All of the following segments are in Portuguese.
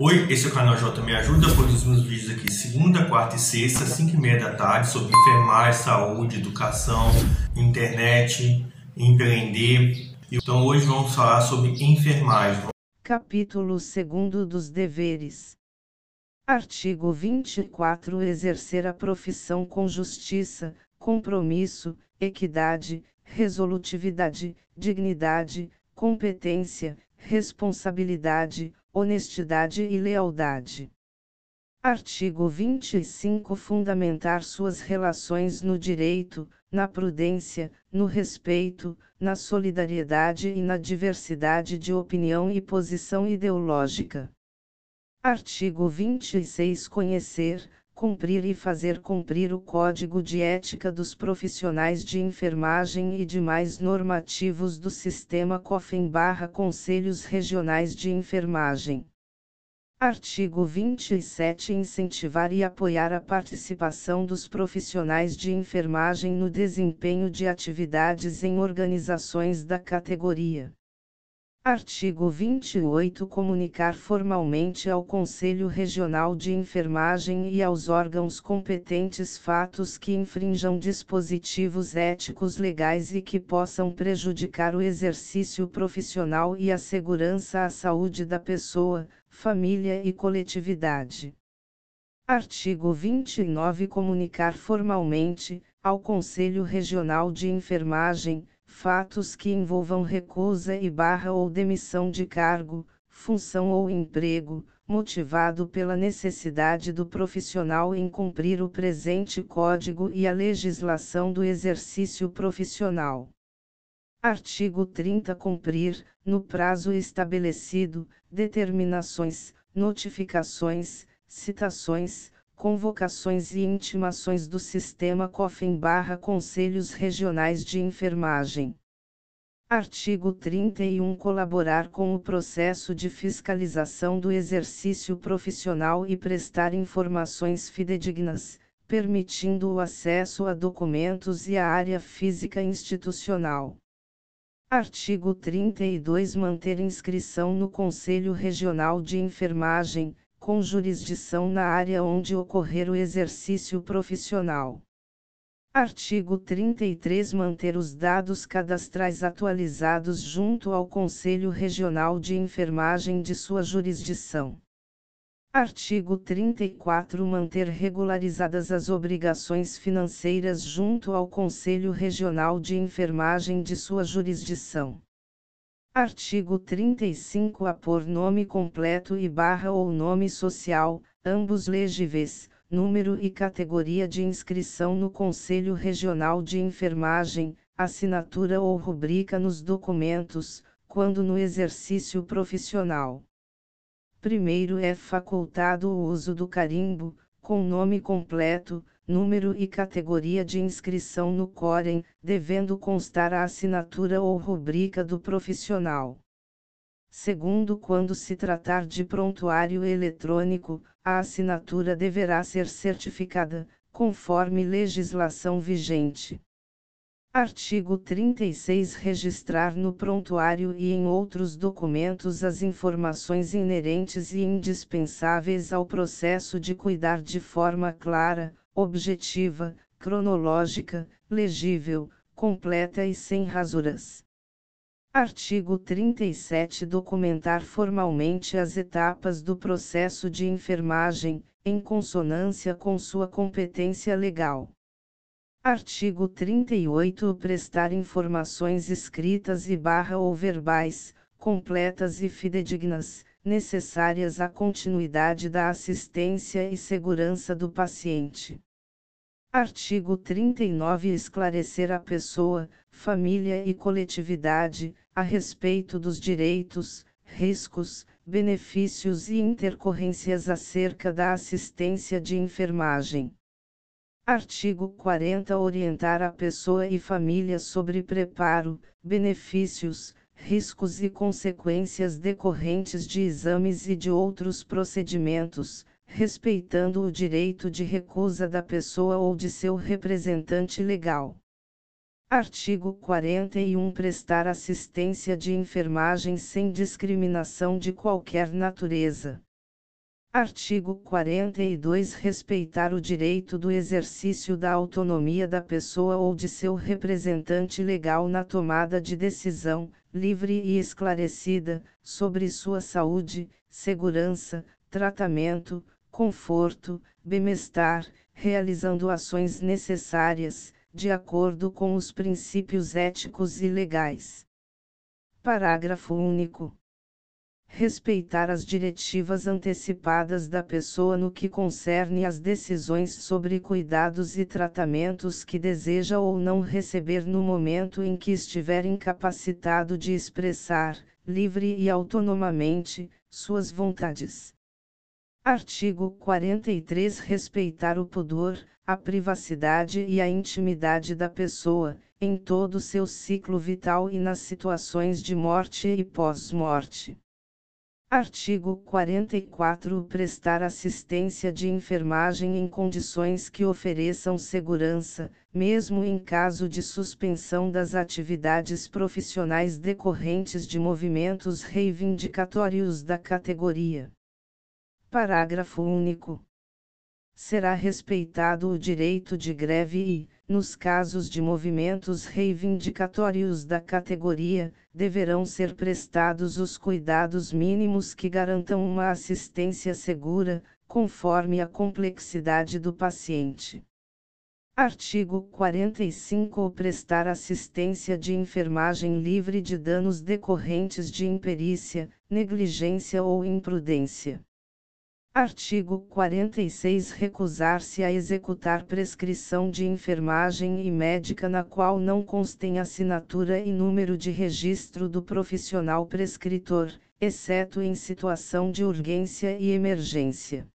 Oi, esse é o canal J Me Ajuda, produzo meus vídeos aqui segunda, quarta e sexta, 5 e meia da tarde, sobre enfermagem, saúde, educação, internet, empreender. Então hoje vamos falar sobre enfermagem. Capítulo 2 dos deveres. Artigo 24 Exercer a profissão com justiça, compromisso, equidade, resolutividade, dignidade, competência, responsabilidade, honestidade e lealdade. Artigo 25 Fundamentar suas relações no direito, na prudência, no respeito, na solidariedade e na diversidade de opinião e posição ideológica. Artigo 26 Conhecer, cumprir e fazer cumprir o Código de Ética dos Profissionais de Enfermagem e demais normativos do Sistema COFEN/Conselhos Regionais de Enfermagem. Artigo 27 Incentivar e apoiar a participação dos profissionais de enfermagem no desempenho de atividades em organizações da categoria. Artigo 28 Comunicar formalmente ao Conselho Regional de Enfermagem e aos órgãos competentes fatos que infrinjam dispositivos éticos legais e que possam prejudicar o exercício profissional e a segurança à saúde da pessoa, família e coletividade. Artigo 29 Comunicar formalmente, ao Conselho Regional de Enfermagem, fatos que envolvam recusa e barra ou demissão de cargo, função ou emprego, motivado pela necessidade do profissional em cumprir o presente código e a legislação do exercício profissional. Artigo 30 Cumprir, no prazo estabelecido, determinações, notificações, citações, convocações e intimações do Sistema COFEN/Conselhos Regionais de Enfermagem. Artigo 31 Colaborar com o processo de fiscalização do exercício profissional e prestar informações fidedignas, permitindo o acesso a documentos e à área física institucional. Artigo 32 Manter inscrição no Conselho Regional de Enfermagem, com jurisdição na área onde ocorrer o exercício profissional. Artigo 33 Manter os dados cadastrais atualizados junto ao Conselho Regional de Enfermagem de sua jurisdição. Artigo 34 Manter regularizadas as obrigações financeiras junto ao Conselho Regional de Enfermagem de sua jurisdição. Artigo 35 A por nome completo e barra ou nome social, ambos legíveis, número e categoria de inscrição no Conselho Regional de Enfermagem, assinatura ou rubrica nos documentos, quando no exercício profissional. Primeiro é facultado o uso do carimbo, com nome completo, número e categoria de inscrição no Corem, devendo constar a assinatura ou rubrica do profissional. Segundo, quando se tratar de prontuário eletrônico, a assinatura deverá ser certificada, conforme legislação vigente. Artigo 36 Registrar no prontuário e em outros documentos as informações inerentes e indispensáveis ao processo de cuidar de forma clara, objetiva, cronológica, legível, completa e sem rasuras. Artigo 37 Documentar formalmente as etapas do processo de enfermagem, em consonância com sua competência legal. Artigo 38 Prestar informações escritas e barra ou verbais, completas e fidedignas, necessárias à continuidade da assistência e segurança do paciente. Artigo 39 Esclarecer a pessoa, família e coletividade, a respeito dos direitos, riscos, benefícios e intercorrências acerca da assistência de enfermagem. Artigo 40 Orientar a pessoa e família sobre preparo, benefícios, riscos e consequências decorrentes de exames e de outros procedimentos, respeitando o direito de recusa da pessoa ou de seu representante legal. Artigo 41 Prestar assistência de enfermagem sem discriminação de qualquer natureza. Artigo 42 Respeitar o direito do exercício da autonomia da pessoa ou de seu representante legal na tomada de decisão, livre e esclarecida, sobre sua saúde, segurança, tratamento, conforto, bem-estar, realizando ações necessárias, de acordo com os princípios éticos e legais. Parágrafo único. Respeitar as diretivas antecipadas da pessoa no que concerne às decisões sobre cuidados e tratamentos que deseja ou não receber no momento em que estiver incapacitado de expressar, livre e autonomamente, suas vontades. Artigo 43 Respeitar o pudor, a privacidade e a intimidade da pessoa, em todo seu ciclo vital e nas situações de morte e pós-morte. Artigo 44 Prestar assistência de enfermagem em condições que ofereçam segurança, mesmo em caso de suspensão das atividades profissionais decorrentes de movimentos reivindicatórios da categoria. Parágrafo único. Será respeitado o direito de greve e, nos casos de movimentos reivindicatórios da categoria, deverão ser prestados os cuidados mínimos que garantam uma assistência segura, conforme a complexidade do paciente. Artigo 45 Prestar assistência de enfermagem livre de danos decorrentes de imperícia, negligência ou imprudência. Artigo 46 Recusar-se a executar prescrição de enfermagem e médica na qual não constem assinatura e número de registro do profissional prescritor, exceto em situação de urgência e emergência.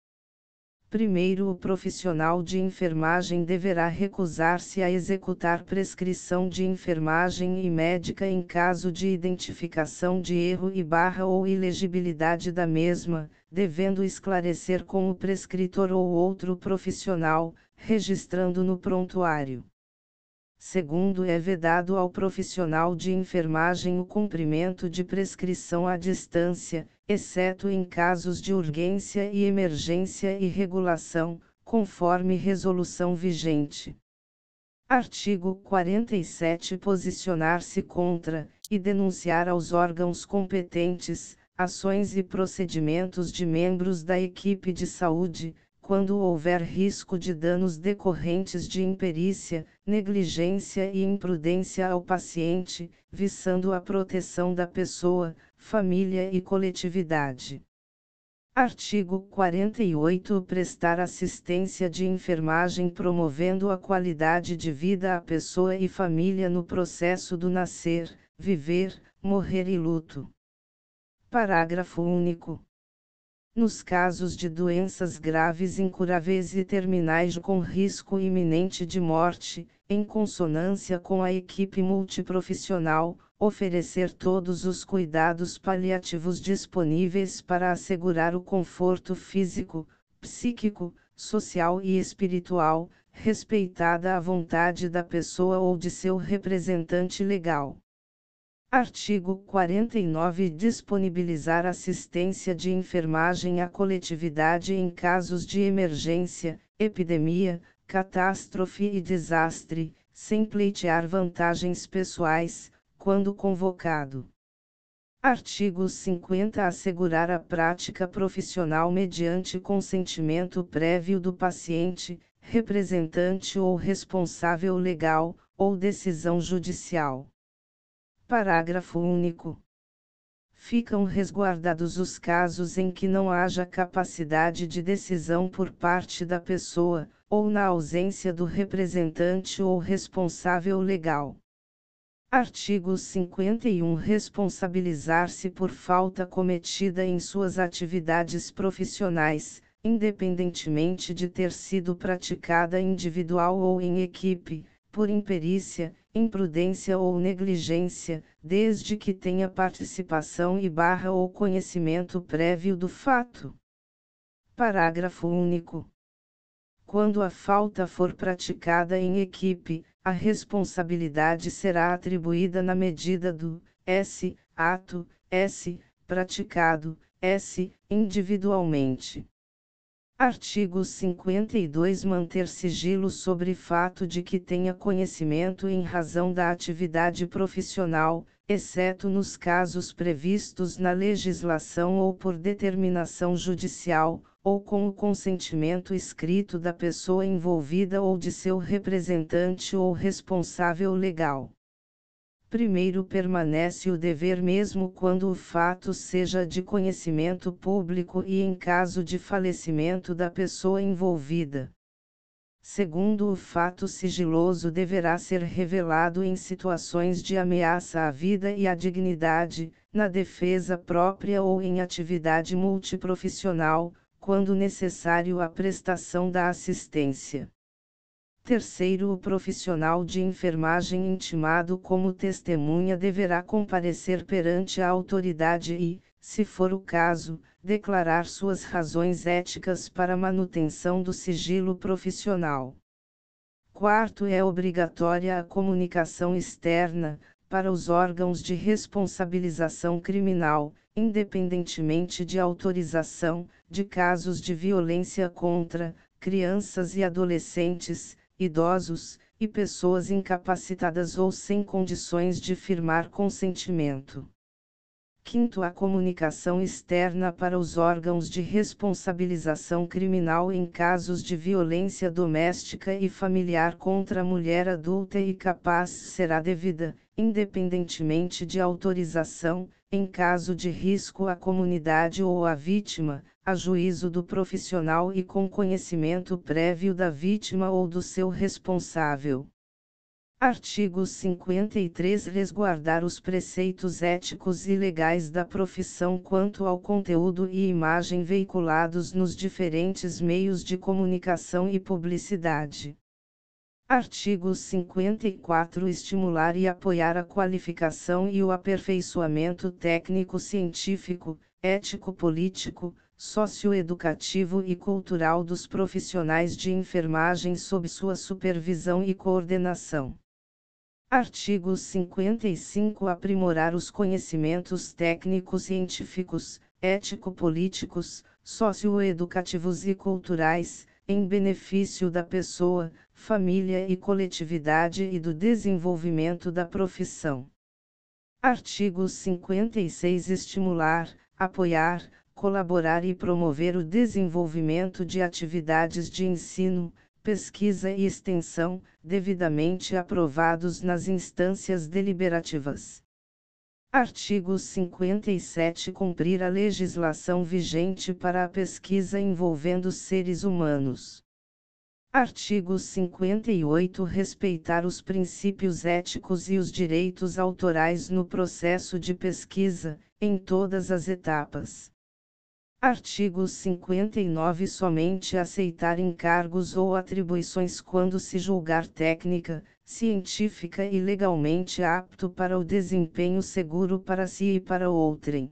Primeiro, o profissional de enfermagem deverá recusar-se a executar prescrição de enfermagem e médica em caso de identificação de erro e barra ou ilegibilidade da mesma, devendo esclarecer com o prescritor ou outro profissional, registrando no prontuário. Segundo, é vedado ao profissional de enfermagem o cumprimento de prescrição à distância, exceto em casos de urgência e emergência e regulação, conforme resolução vigente. Artigo 47 Posicionar-se contra, e denunciar aos órgãos competentes, ações e procedimentos de membros da equipe de saúde, quando houver risco de danos decorrentes de imperícia, negligência e imprudência ao paciente, visando a proteção da pessoa, família e coletividade. Artigo 48 Prestar assistência de enfermagem promovendo a qualidade de vida à pessoa e família no processo do nascer, viver, morrer e luto. Parágrafo único. Nos casos de doenças graves incuráveis e terminais com risco iminente de morte, em consonância com a equipe multiprofissional, oferecer todos os cuidados paliativos disponíveis para assegurar o conforto físico, psíquico, social e espiritual, respeitada a vontade da pessoa ou de seu representante legal. Artigo 49 Disponibilizar assistência de enfermagem à coletividade em casos de emergência, epidemia, catástrofe e desastre, sem pleitear vantagens pessoais, quando convocado. Artigo 50 Assegurar a prática profissional mediante consentimento prévio do paciente, representante ou responsável legal, ou decisão judicial. Parágrafo único. Ficam resguardados os casos em que não haja capacidade de decisão por parte da pessoa, ou na ausência do representante ou responsável legal. Artigo 51 Responsabilizar-se por falta cometida em suas atividades profissionais, independentemente de ter sido praticada individual ou em equipe, por imperícia, imprudência ou negligência, desde que tenha participação e barra ou conhecimento prévio do fato. Parágrafo único. Quando a falta for praticada em equipe, a responsabilidade será atribuída na medida do S ato, S praticado, S individualmente. Artigo 52 Manter sigilo sobre fato de que tenha conhecimento em razão da atividade profissional, exceto nos casos previstos na legislação ou por determinação judicial, ou com o consentimento escrito da pessoa envolvida ou de seu representante ou responsável legal. Primeiro permanece o dever mesmo quando o fato seja de conhecimento público e em caso de falecimento da pessoa envolvida. Segundo o fato sigiloso deverá ser revelado em situações de ameaça à vida e à dignidade, na defesa própria ou em atividade multiprofissional, quando necessário a prestação da assistência. Terceiro, o profissional de enfermagem intimado como testemunha deverá comparecer perante a autoridade e, se for o caso, declarar suas razões éticas para manutenção do sigilo profissional. Quarto, é obrigatória a comunicação externa, para os órgãos de responsabilização criminal, independentemente de autorização, de casos de violência contra crianças e adolescentes, idosos, e pessoas incapacitadas ou sem condições de firmar consentimento. Quinto, a comunicação externa para os órgãos de responsabilização criminal em casos de violência doméstica e familiar contra a mulher adulta e capaz será devida, independentemente de autorização, em caso de risco à comunidade ou à vítima, a juízo do profissional e com conhecimento prévio da vítima ou do seu responsável. Artigo 53 Resguardar os preceitos éticos e legais da profissão quanto ao conteúdo e imagem veiculados nos diferentes meios de comunicação e publicidade. Artigo 54 Estimular e apoiar a qualificação e o aperfeiçoamento técnico-científico, ético-político, socioeducativo e cultural dos profissionais de enfermagem sob sua supervisão e coordenação. Artigo 55 Aprimorar os conhecimentos técnico-científicos, ético-políticos, socioeducativos e culturais, em benefício da pessoa, família e coletividade e do desenvolvimento da profissão. Artigo 56 Estimular, apoiar, colaborar e promover o desenvolvimento de atividades de ensino, pesquisa e extensão, devidamente aprovados nas instâncias deliberativas. Artigo 57 Cumprir a legislação vigente para a pesquisa envolvendo seres humanos. Artigo 58 Respeitar os princípios éticos e os direitos autorais no processo de pesquisa, em todas as etapas. Artigo 59 Somente aceitar encargos ou atribuições quando se julgar técnica, científica e legalmente apto para o desempenho seguro para si e para outrem.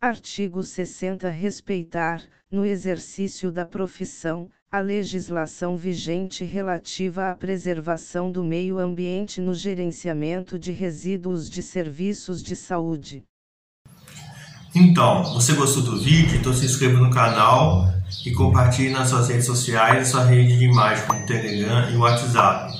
Artigo 60 Respeitar, no exercício da profissão, a legislação vigente relativa à preservação do meio ambiente no gerenciamento de resíduos de serviços de saúde. Então, você gostou do vídeo? Então se inscreva no canal e compartilhe nas suas redes sociais e sua rede de imagem como Telegram e WhatsApp.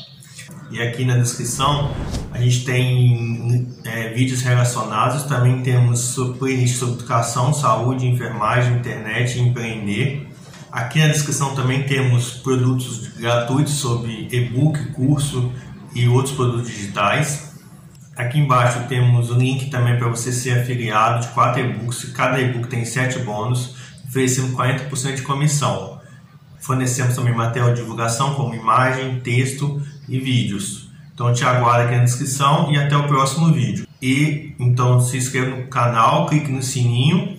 E aqui na descrição a gente tem é, vídeos relacionados, também temos playlist sobre educação, saúde, enfermagem, internet e empreender. Aqui na descrição também temos produtos gratuitos sobre e-book, curso e outros produtos digitais. Aqui embaixo temos o link também para você ser afiliado de quatro e-books. Cada e-book tem sete bônus, oferecendo 40% de comissão. Fornecemos também material de divulgação como imagem, texto e vídeos. Então te aguardo aqui na descrição e até o próximo vídeo. E então se inscreva no canal, clique no sininho